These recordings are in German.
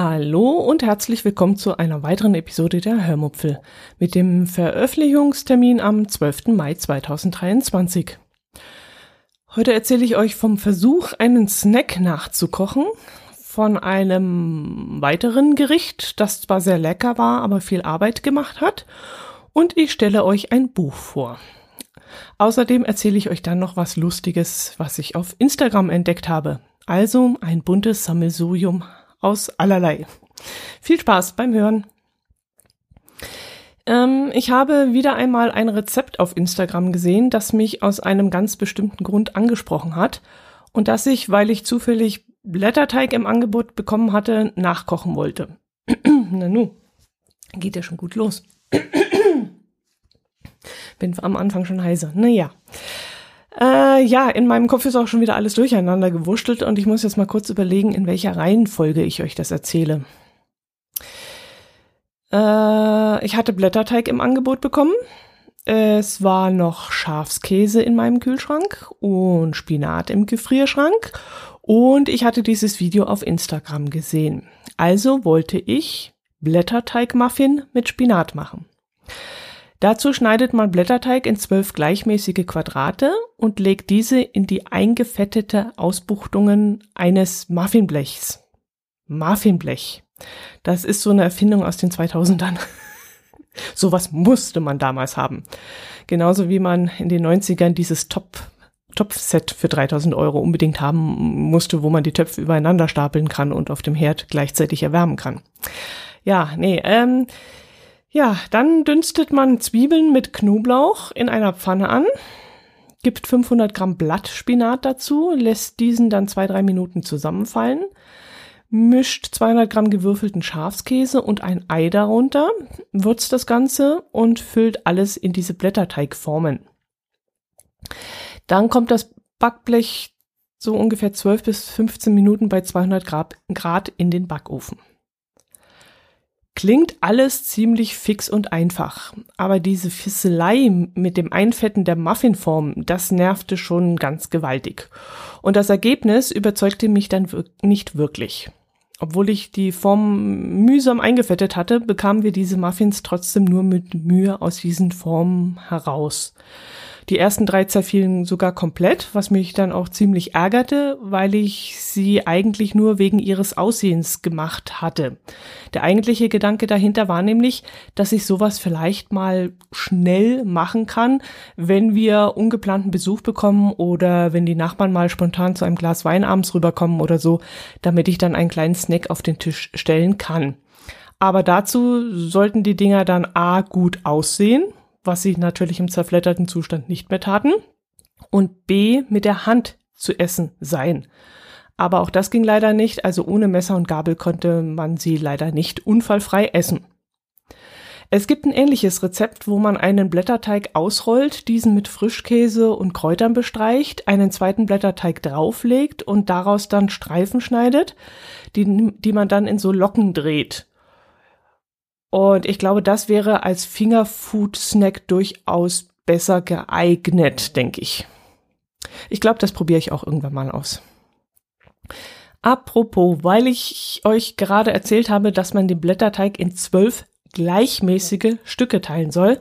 Hallo und herzlich willkommen zu einer weiteren Episode der Hörmupfel mit dem Veröffentlichungstermin am 12. Mai 2023. Heute erzähle ich euch vom Versuch, einen Snack nachzukochen, von einem weiteren Gericht, das zwar sehr lecker war, aber viel Arbeit gemacht hat, und ich stelle euch ein Buch vor. Außerdem erzähle ich euch dann noch was Lustiges, was ich auf Instagram entdeckt habe. Also ein buntes Sammelsurium aus allerlei. Viel Spaß beim Hören. Ähm, ich habe wieder einmal ein Rezept auf Instagram gesehen, das mich aus einem ganz bestimmten Grund angesprochen hat und das ich, weil ich zufällig Blätterteig im Angebot bekommen hatte, nachkochen wollte. Na nu, geht ja schon gut los. Bin am Anfang schon heiser. Naja. Äh, ja, in meinem Kopf ist auch schon wieder alles durcheinander gewurschtelt und ich muss jetzt mal kurz überlegen, in welcher Reihenfolge ich euch das erzähle. Äh, ich hatte Blätterteig im Angebot bekommen. Es war noch Schafskäse in meinem Kühlschrank und Spinat im Gefrierschrank und ich hatte dieses Video auf Instagram gesehen. Also wollte ich Blätterteigmuffin mit Spinat machen. Dazu schneidet man Blätterteig in zwölf gleichmäßige Quadrate und legt diese in die eingefettete Ausbuchtungen eines Muffinblechs. Muffinblech. Das ist so eine Erfindung aus den 2000ern. Sowas musste man damals haben. Genauso wie man in den 90ern dieses Top Topfset für 3000 Euro unbedingt haben musste, wo man die Töpfe übereinander stapeln kann und auf dem Herd gleichzeitig erwärmen kann. Ja, nee, ähm, ja, dann dünstet man Zwiebeln mit Knoblauch in einer Pfanne an, gibt 500 Gramm Blattspinat dazu, lässt diesen dann zwei, drei Minuten zusammenfallen, mischt 200 Gramm gewürfelten Schafskäse und ein Ei darunter, würzt das Ganze und füllt alles in diese Blätterteigformen. Dann kommt das Backblech so ungefähr 12 bis 15 Minuten bei 200 Grad in den Backofen. Klingt alles ziemlich fix und einfach, aber diese Fisselei mit dem Einfetten der Muffinform, das nervte schon ganz gewaltig. Und das Ergebnis überzeugte mich dann nicht wirklich. Obwohl ich die Form mühsam eingefettet hatte, bekamen wir diese Muffins trotzdem nur mit Mühe aus diesen Formen heraus. Die ersten drei zerfielen sogar komplett, was mich dann auch ziemlich ärgerte, weil ich sie eigentlich nur wegen ihres Aussehens gemacht hatte. Der eigentliche Gedanke dahinter war nämlich, dass ich sowas vielleicht mal schnell machen kann, wenn wir ungeplanten Besuch bekommen oder wenn die Nachbarn mal spontan zu einem Glas Wein abends rüberkommen oder so, damit ich dann einen kleinen Snack auf den Tisch stellen kann. Aber dazu sollten die Dinger dann A gut aussehen, was sie natürlich im zerfledderten Zustand nicht mehr taten, und B mit der Hand zu essen sein. Aber auch das ging leider nicht, also ohne Messer und Gabel konnte man sie leider nicht unfallfrei essen. Es gibt ein ähnliches Rezept, wo man einen Blätterteig ausrollt, diesen mit Frischkäse und Kräutern bestreicht, einen zweiten Blätterteig drauflegt und daraus dann Streifen schneidet, die, die man dann in so Locken dreht. Und ich glaube, das wäre als Fingerfood-Snack durchaus besser geeignet, denke ich. Ich glaube, das probiere ich auch irgendwann mal aus. Apropos, weil ich euch gerade erzählt habe, dass man den Blätterteig in zwölf gleichmäßige Stücke teilen soll,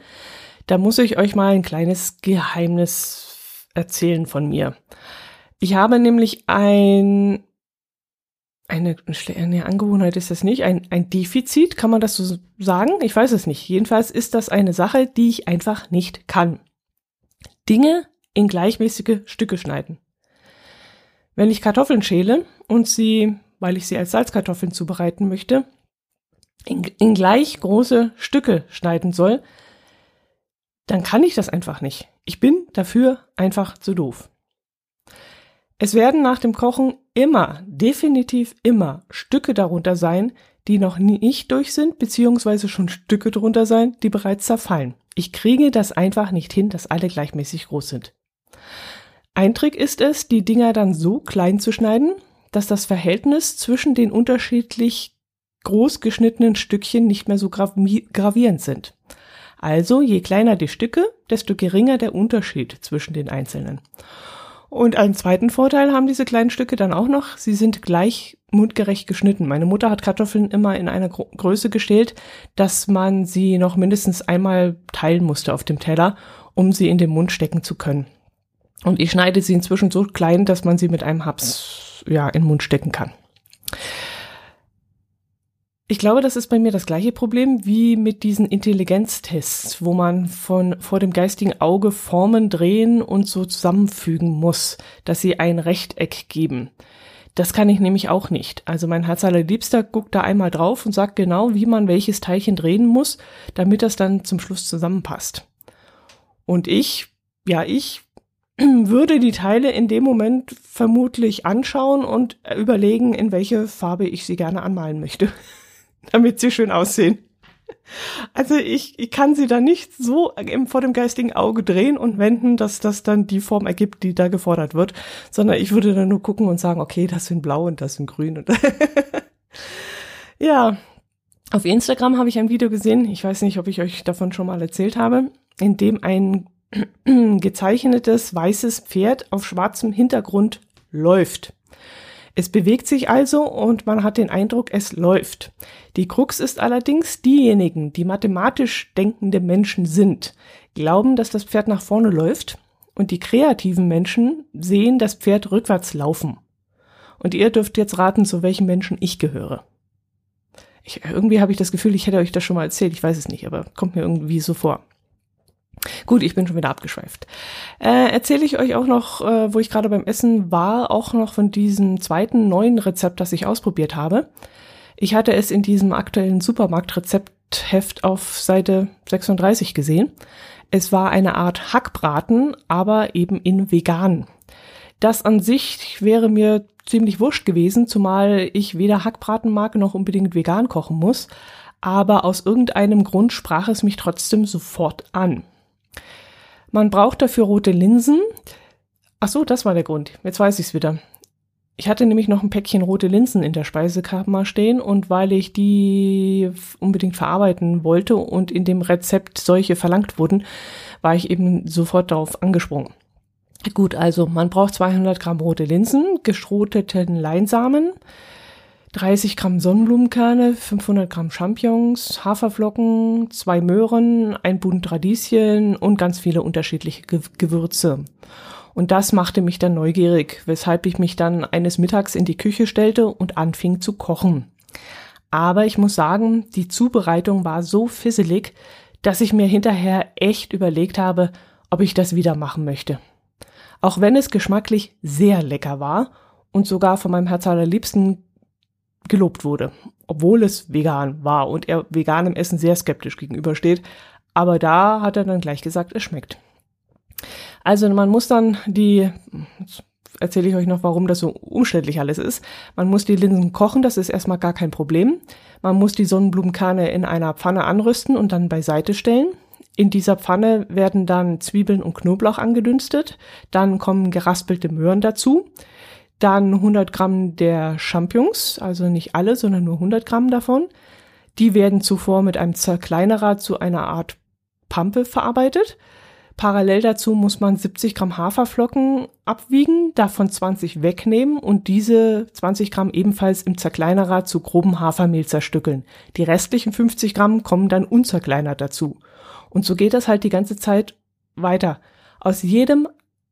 da muss ich euch mal ein kleines Geheimnis erzählen von mir. Ich habe nämlich ein eine, eine Angewohnheit ist das nicht, ein, ein Defizit, kann man das so sagen? Ich weiß es nicht. Jedenfalls ist das eine Sache, die ich einfach nicht kann. Dinge in gleichmäßige Stücke schneiden. Wenn ich Kartoffeln schäle und sie, weil ich sie als Salzkartoffeln zubereiten möchte, in, in gleich große Stücke schneiden soll, dann kann ich das einfach nicht. Ich bin dafür einfach zu doof. Es werden nach dem Kochen immer, definitiv immer Stücke darunter sein, die noch nicht durch sind, beziehungsweise schon Stücke drunter sein, die bereits zerfallen. Ich kriege das einfach nicht hin, dass alle gleichmäßig groß sind. Ein Trick ist es, die Dinger dann so klein zu schneiden, dass das Verhältnis zwischen den unterschiedlich groß geschnittenen Stückchen nicht mehr so gravierend sind. Also je kleiner die Stücke, desto geringer der Unterschied zwischen den einzelnen. Und einen zweiten Vorteil haben diese kleinen Stücke dann auch noch. Sie sind gleich mundgerecht geschnitten. Meine Mutter hat Kartoffeln immer in einer Gro Größe gestellt, dass man sie noch mindestens einmal teilen musste auf dem Teller, um sie in den Mund stecken zu können. Und ich schneide sie inzwischen so klein, dass man sie mit einem Haps ja in den Mund stecken kann. Ich glaube, das ist bei mir das gleiche Problem wie mit diesen Intelligenztests, wo man von vor dem geistigen Auge Formen drehen und so zusammenfügen muss, dass sie ein Rechteck geben. Das kann ich nämlich auch nicht. Also mein Herz allerliebster guckt da einmal drauf und sagt genau, wie man welches Teilchen drehen muss, damit das dann zum Schluss zusammenpasst. Und ich, ja, ich würde die Teile in dem Moment vermutlich anschauen und überlegen, in welche Farbe ich sie gerne anmalen möchte damit sie schön aussehen. Also ich, ich kann sie da nicht so vor dem geistigen Auge drehen und wenden, dass das dann die Form ergibt, die da gefordert wird, sondern ich würde dann nur gucken und sagen, okay, das sind blau und das sind grün. Und ja, auf Instagram habe ich ein Video gesehen, ich weiß nicht, ob ich euch davon schon mal erzählt habe, in dem ein gezeichnetes weißes Pferd auf schwarzem Hintergrund läuft. Es bewegt sich also und man hat den Eindruck, es läuft. Die Krux ist allerdings, diejenigen, die mathematisch denkende Menschen sind, glauben, dass das Pferd nach vorne läuft und die kreativen Menschen sehen das Pferd rückwärts laufen. Und ihr dürft jetzt raten, zu welchen Menschen ich gehöre. Ich, irgendwie habe ich das Gefühl, ich hätte euch das schon mal erzählt, ich weiß es nicht, aber kommt mir irgendwie so vor. Gut, ich bin schon wieder abgeschweift. Äh, Erzähle ich euch auch noch, äh, wo ich gerade beim Essen war, auch noch von diesem zweiten neuen Rezept, das ich ausprobiert habe. Ich hatte es in diesem aktuellen Supermarktrezeptheft auf Seite 36 gesehen. Es war eine Art Hackbraten, aber eben in vegan. Das an sich wäre mir ziemlich wurscht gewesen, zumal ich weder Hackbraten mag noch unbedingt vegan kochen muss. Aber aus irgendeinem Grund sprach es mich trotzdem sofort an. Man braucht dafür rote Linsen. Ach so, das war der Grund. Jetzt weiß ich's wieder. Ich hatte nämlich noch ein Päckchen rote Linsen in der Speisekammer stehen und weil ich die unbedingt verarbeiten wollte und in dem Rezept solche verlangt wurden, war ich eben sofort darauf angesprungen. Gut, also man braucht 200 Gramm rote Linsen, geschroteten Leinsamen, 30 Gramm Sonnenblumenkerne, 500 Gramm Champignons, Haferflocken, zwei Möhren, ein Bund Radieschen und ganz viele unterschiedliche Gewürze. Und das machte mich dann neugierig, weshalb ich mich dann eines Mittags in die Küche stellte und anfing zu kochen. Aber ich muss sagen, die Zubereitung war so fisselig, dass ich mir hinterher echt überlegt habe, ob ich das wieder machen möchte. Auch wenn es geschmacklich sehr lecker war und sogar von meinem Herz allerliebsten gelobt wurde, obwohl es vegan war und er veganem Essen sehr skeptisch gegenübersteht. Aber da hat er dann gleich gesagt, es schmeckt. Also man muss dann die, erzähle ich euch noch, warum das so umständlich alles ist. Man muss die Linsen kochen, das ist erstmal gar kein Problem. Man muss die Sonnenblumenkerne in einer Pfanne anrüsten und dann beiseite stellen. In dieser Pfanne werden dann Zwiebeln und Knoblauch angedünstet. Dann kommen geraspelte Möhren dazu. Dann 100 Gramm der Champignons, also nicht alle, sondern nur 100 Gramm davon. Die werden zuvor mit einem Zerkleinerer zu einer Art Pampe verarbeitet. Parallel dazu muss man 70 Gramm Haferflocken abwiegen, davon 20 wegnehmen und diese 20 Gramm ebenfalls im Zerkleinerer zu grobem Hafermehl zerstückeln. Die restlichen 50 Gramm kommen dann unzerkleinert dazu. Und so geht das halt die ganze Zeit weiter. Aus jedem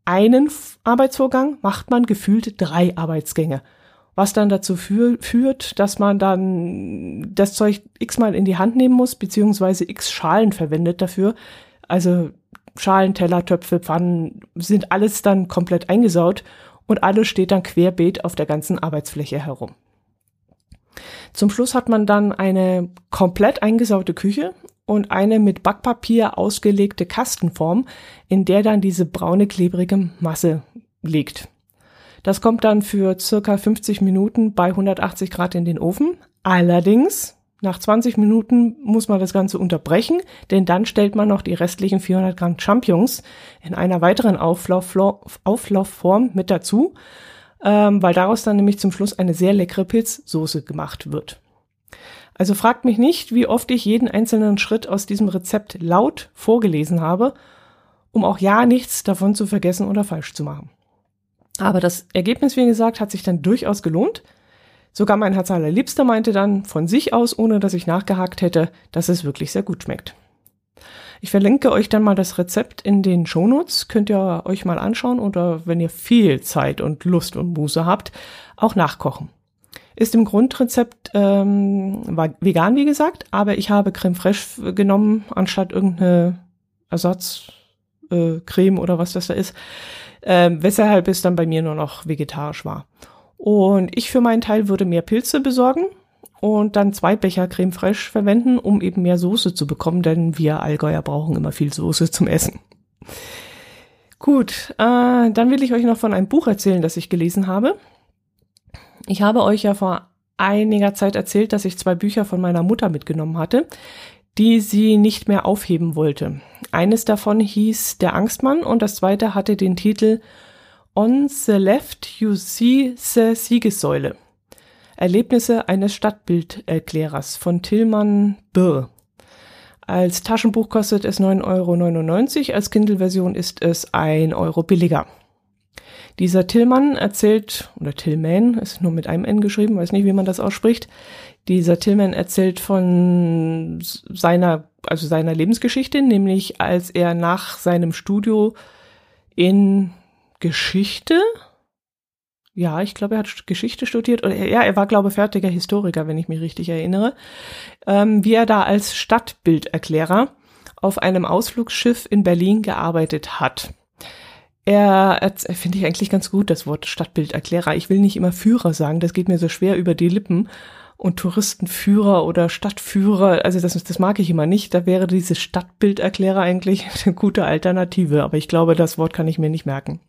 einen Arbeitsvorgang macht man gefühlt drei Arbeitsgänge. Was dann dazu für, führt, dass man dann das Zeug x-mal in die Hand nehmen muss, beziehungsweise x Schalen verwendet dafür. Also Schalen, Teller, Töpfe, Pfannen sind alles dann komplett eingesaut und alles steht dann querbeet auf der ganzen Arbeitsfläche herum. Zum Schluss hat man dann eine komplett eingesaute Küche und eine mit Backpapier ausgelegte Kastenform, in der dann diese braune klebrige Masse liegt. Das kommt dann für circa 50 Minuten bei 180 Grad in den Ofen. Allerdings Nach 20 Minuten muss man das Ganze unterbrechen, denn dann stellt man noch die restlichen 400 Gramm Champignons in einer weiteren Auflauf, Auflaufform mit dazu, ähm, weil daraus dann nämlich zum Schluss eine sehr leckere Pilzsoße gemacht wird. Also fragt mich nicht, wie oft ich jeden einzelnen Schritt aus diesem Rezept laut vorgelesen habe, um auch ja nichts davon zu vergessen oder falsch zu machen. Aber das Ergebnis, wie gesagt, hat sich dann durchaus gelohnt. Sogar mein Herz allerliebster meinte dann von sich aus, ohne dass ich nachgehakt hätte, dass es wirklich sehr gut schmeckt. Ich verlinke euch dann mal das Rezept in den Shownotes, könnt ihr euch mal anschauen oder wenn ihr viel Zeit und Lust und Muße habt, auch nachkochen. Ist im Grundrezept ähm, vegan, wie gesagt, aber ich habe Creme Fraiche genommen, anstatt irgendeine Ersatzcreme äh, oder was das da ist, äh, weshalb es dann bei mir nur noch vegetarisch war. Und ich für meinen Teil würde mehr Pilze besorgen und dann zwei Becher Creme Fraiche verwenden, um eben mehr Soße zu bekommen, denn wir Allgäuer brauchen immer viel Soße zum Essen. Gut, äh, dann will ich euch noch von einem Buch erzählen, das ich gelesen habe. Ich habe euch ja vor einiger Zeit erzählt, dass ich zwei Bücher von meiner Mutter mitgenommen hatte, die sie nicht mehr aufheben wollte. Eines davon hieß Der Angstmann und das zweite hatte den Titel On the Left You See the Siegessäule. Erlebnisse eines Stadtbilderklärers von Tillmann Birr. Als Taschenbuch kostet es 9,99 Euro, als Kindle-Version ist es 1 Euro billiger. Dieser Tillmann erzählt, oder Tillman, ist nur mit einem N geschrieben, weiß nicht, wie man das ausspricht. Dieser Tillman erzählt von seiner, also seiner Lebensgeschichte, nämlich als er nach seinem Studio in Geschichte, ja, ich glaube, er hat Geschichte studiert, oder ja, er war, glaube ich, fertiger Historiker, wenn ich mich richtig erinnere, ähm, wie er da als Stadtbilderklärer auf einem Ausflugsschiff in Berlin gearbeitet hat. Er, er finde ich eigentlich ganz gut, das Wort Stadtbilderklärer. Ich will nicht immer Führer sagen, das geht mir so schwer über die Lippen. Und Touristenführer oder Stadtführer, also das, das mag ich immer nicht. Da wäre diese Stadtbilderklärer eigentlich eine gute Alternative. Aber ich glaube, das Wort kann ich mir nicht merken.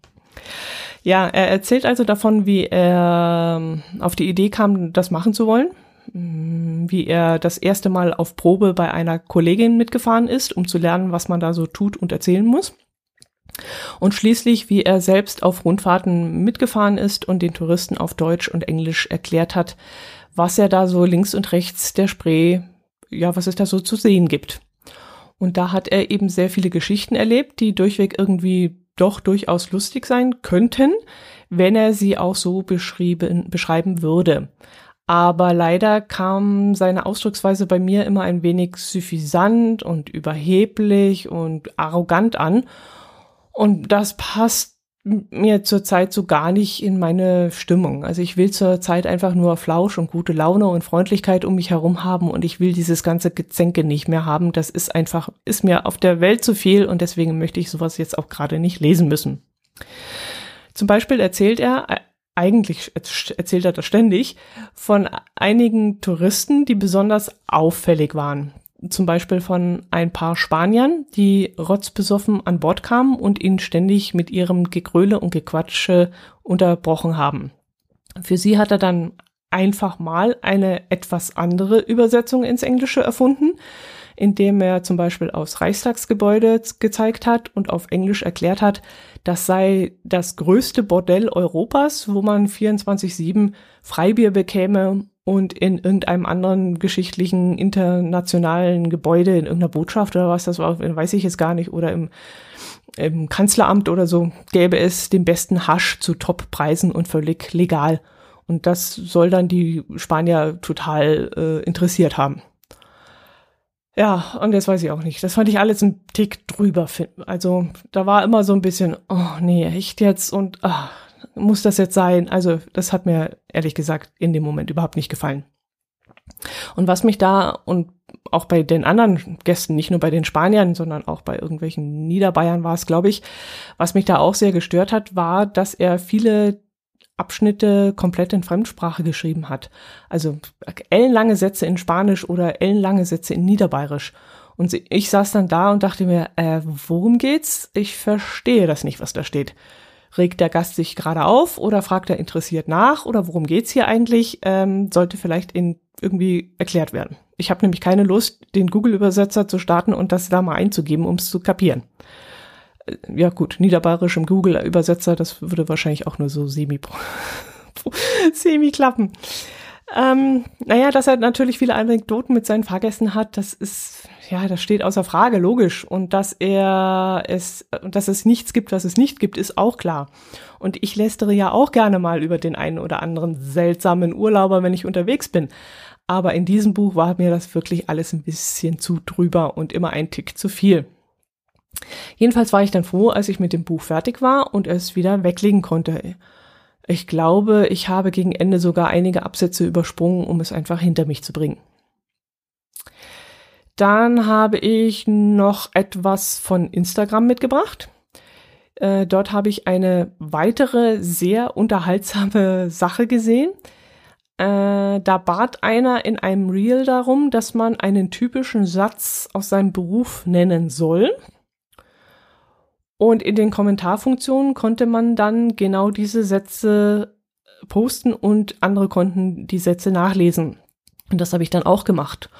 Ja, er erzählt also davon, wie er ähm, auf die Idee kam, das machen zu wollen. Mm, wie er das erste Mal auf Probe bei einer Kollegin mitgefahren ist, um zu lernen, was man da so tut und erzählen muss und schließlich, wie er selbst auf Rundfahrten mitgefahren ist und den Touristen auf Deutsch und Englisch erklärt hat, was er da so links und rechts der Spree, ja, was es da so zu sehen gibt. Und da hat er eben sehr viele Geschichten erlebt, die durchweg irgendwie doch durchaus lustig sein könnten, wenn er sie auch so beschrieben, beschreiben würde. Aber leider kam seine Ausdrucksweise bei mir immer ein wenig suffisant und überheblich und arrogant an. Und das passt mir zurzeit so gar nicht in meine Stimmung. Also ich will zurzeit einfach nur Flausch und gute Laune und Freundlichkeit um mich herum haben und ich will dieses ganze Gezänke nicht mehr haben. Das ist einfach, ist mir auf der Welt zu viel und deswegen möchte ich sowas jetzt auch gerade nicht lesen müssen. Zum Beispiel erzählt er, äh, eigentlich erzählt er das ständig, von einigen Touristen, die besonders auffällig waren zum Beispiel von ein paar Spaniern, die rotzbesoffen an Bord kamen und ihn ständig mit ihrem Gegröle und Gequatsche unterbrochen haben. Für sie hat er dann einfach mal eine etwas andere Übersetzung ins Englische erfunden, indem er zum Beispiel aufs Reichstagsgebäude gezeigt hat und auf Englisch erklärt hat, das sei das größte Bordell Europas, wo man 24-7 Freibier bekäme und in irgendeinem anderen geschichtlichen internationalen Gebäude, in irgendeiner Botschaft oder was das war, weiß ich jetzt gar nicht, oder im, im Kanzleramt oder so, gäbe es den besten Hasch zu Top-Preisen und völlig legal. Und das soll dann die Spanier total äh, interessiert haben. Ja, und jetzt weiß ich auch nicht. Das fand ich alles ein Tick drüber. Also da war immer so ein bisschen, oh nee, echt jetzt und ach, muss das jetzt sein? Also das hat mir ehrlich gesagt in dem Moment überhaupt nicht gefallen. Und was mich da und auch bei den anderen Gästen, nicht nur bei den Spaniern, sondern auch bei irgendwelchen Niederbayern war es, glaube ich, was mich da auch sehr gestört hat, war, dass er viele Abschnitte komplett in Fremdsprache geschrieben hat. Also ellenlange Sätze in Spanisch oder ellenlange Sätze in Niederbayerisch. Und ich saß dann da und dachte mir, äh, worum geht's? Ich verstehe das nicht, was da steht Regt der Gast sich gerade auf oder fragt er interessiert nach oder worum geht's hier eigentlich, ähm, sollte vielleicht in irgendwie erklärt werden. Ich habe nämlich keine Lust, den Google-Übersetzer zu starten und das da mal einzugeben, um es zu kapieren. Äh, ja gut, niederbayerisch im Google-Übersetzer, das würde wahrscheinlich auch nur so semi, semi klappen. Ähm, naja, dass er natürlich viele Anekdoten mit seinen Fahrgästen hat, das ist, ja, das steht außer Frage, logisch. Und dass er es, dass es nichts gibt, was es nicht gibt, ist auch klar. Und ich lästere ja auch gerne mal über den einen oder anderen seltsamen Urlauber, wenn ich unterwegs bin. Aber in diesem Buch war mir das wirklich alles ein bisschen zu drüber und immer ein Tick zu viel. Jedenfalls war ich dann froh, als ich mit dem Buch fertig war und es wieder weglegen konnte. Ich glaube, ich habe gegen Ende sogar einige Absätze übersprungen, um es einfach hinter mich zu bringen. Dann habe ich noch etwas von Instagram mitgebracht. Äh, dort habe ich eine weitere sehr unterhaltsame Sache gesehen. Äh, da bat einer in einem Reel darum, dass man einen typischen Satz aus seinem Beruf nennen soll. Und in den Kommentarfunktionen konnte man dann genau diese Sätze posten und andere konnten die Sätze nachlesen. Und das habe ich dann auch gemacht.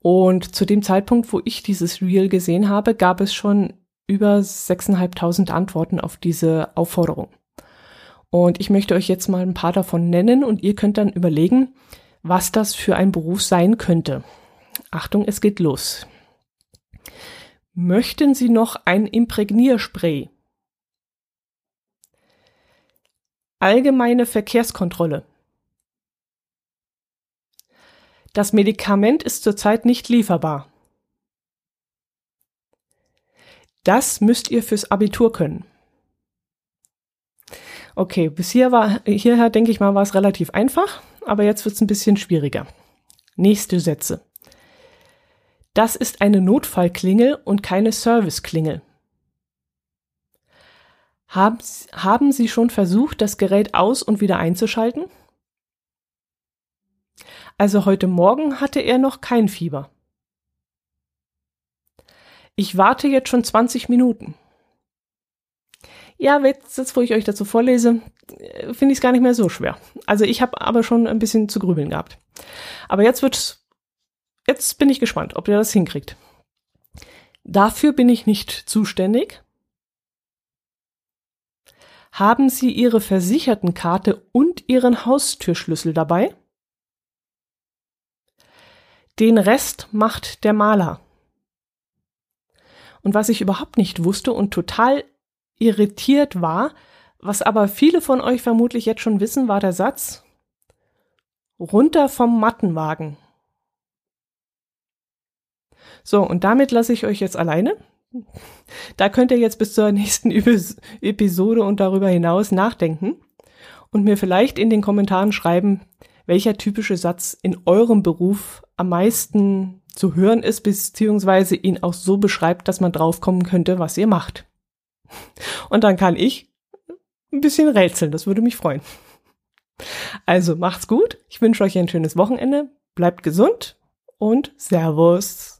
Und zu dem Zeitpunkt, wo ich dieses Reel gesehen habe, gab es schon über 6.500 Antworten auf diese Aufforderung. Und ich möchte euch jetzt mal ein paar davon nennen und ihr könnt dann überlegen, was das für ein Beruf sein könnte. Achtung, es geht los. Möchten Sie noch ein Imprägnierspray? Allgemeine Verkehrskontrolle. Das Medikament ist zurzeit nicht lieferbar. Das müsst ihr fürs Abitur können. Okay, bis hier war, hierher denke ich mal, war es relativ einfach, aber jetzt wird es ein bisschen schwieriger. Nächste Sätze. Das ist eine Notfallklingel und keine Serviceklingel. Haben, haben Sie schon versucht, das Gerät aus und wieder einzuschalten? Also heute Morgen hatte er noch kein Fieber. Ich warte jetzt schon 20 Minuten. Ja, jetzt, wo ich euch dazu vorlese, finde ich es gar nicht mehr so schwer. Also ich habe aber schon ein bisschen zu grübeln gehabt. Aber jetzt wird Jetzt bin ich gespannt, ob ihr das hinkriegt. Dafür bin ich nicht zuständig. Haben Sie Ihre Versichertenkarte und Ihren Haustürschlüssel dabei? Den Rest macht der Maler. Und was ich überhaupt nicht wusste und total irritiert war, was aber viele von euch vermutlich jetzt schon wissen, war der Satz runter vom Mattenwagen. So, und damit lasse ich euch jetzt alleine. Da könnt ihr jetzt bis zur nächsten Episode und darüber hinaus nachdenken und mir vielleicht in den Kommentaren schreiben, welcher typische Satz in eurem Beruf am meisten zu hören ist, beziehungsweise ihn auch so beschreibt, dass man draufkommen könnte, was ihr macht. Und dann kann ich ein bisschen rätseln, das würde mich freuen. Also macht's gut, ich wünsche euch ein schönes Wochenende, bleibt gesund und Servus.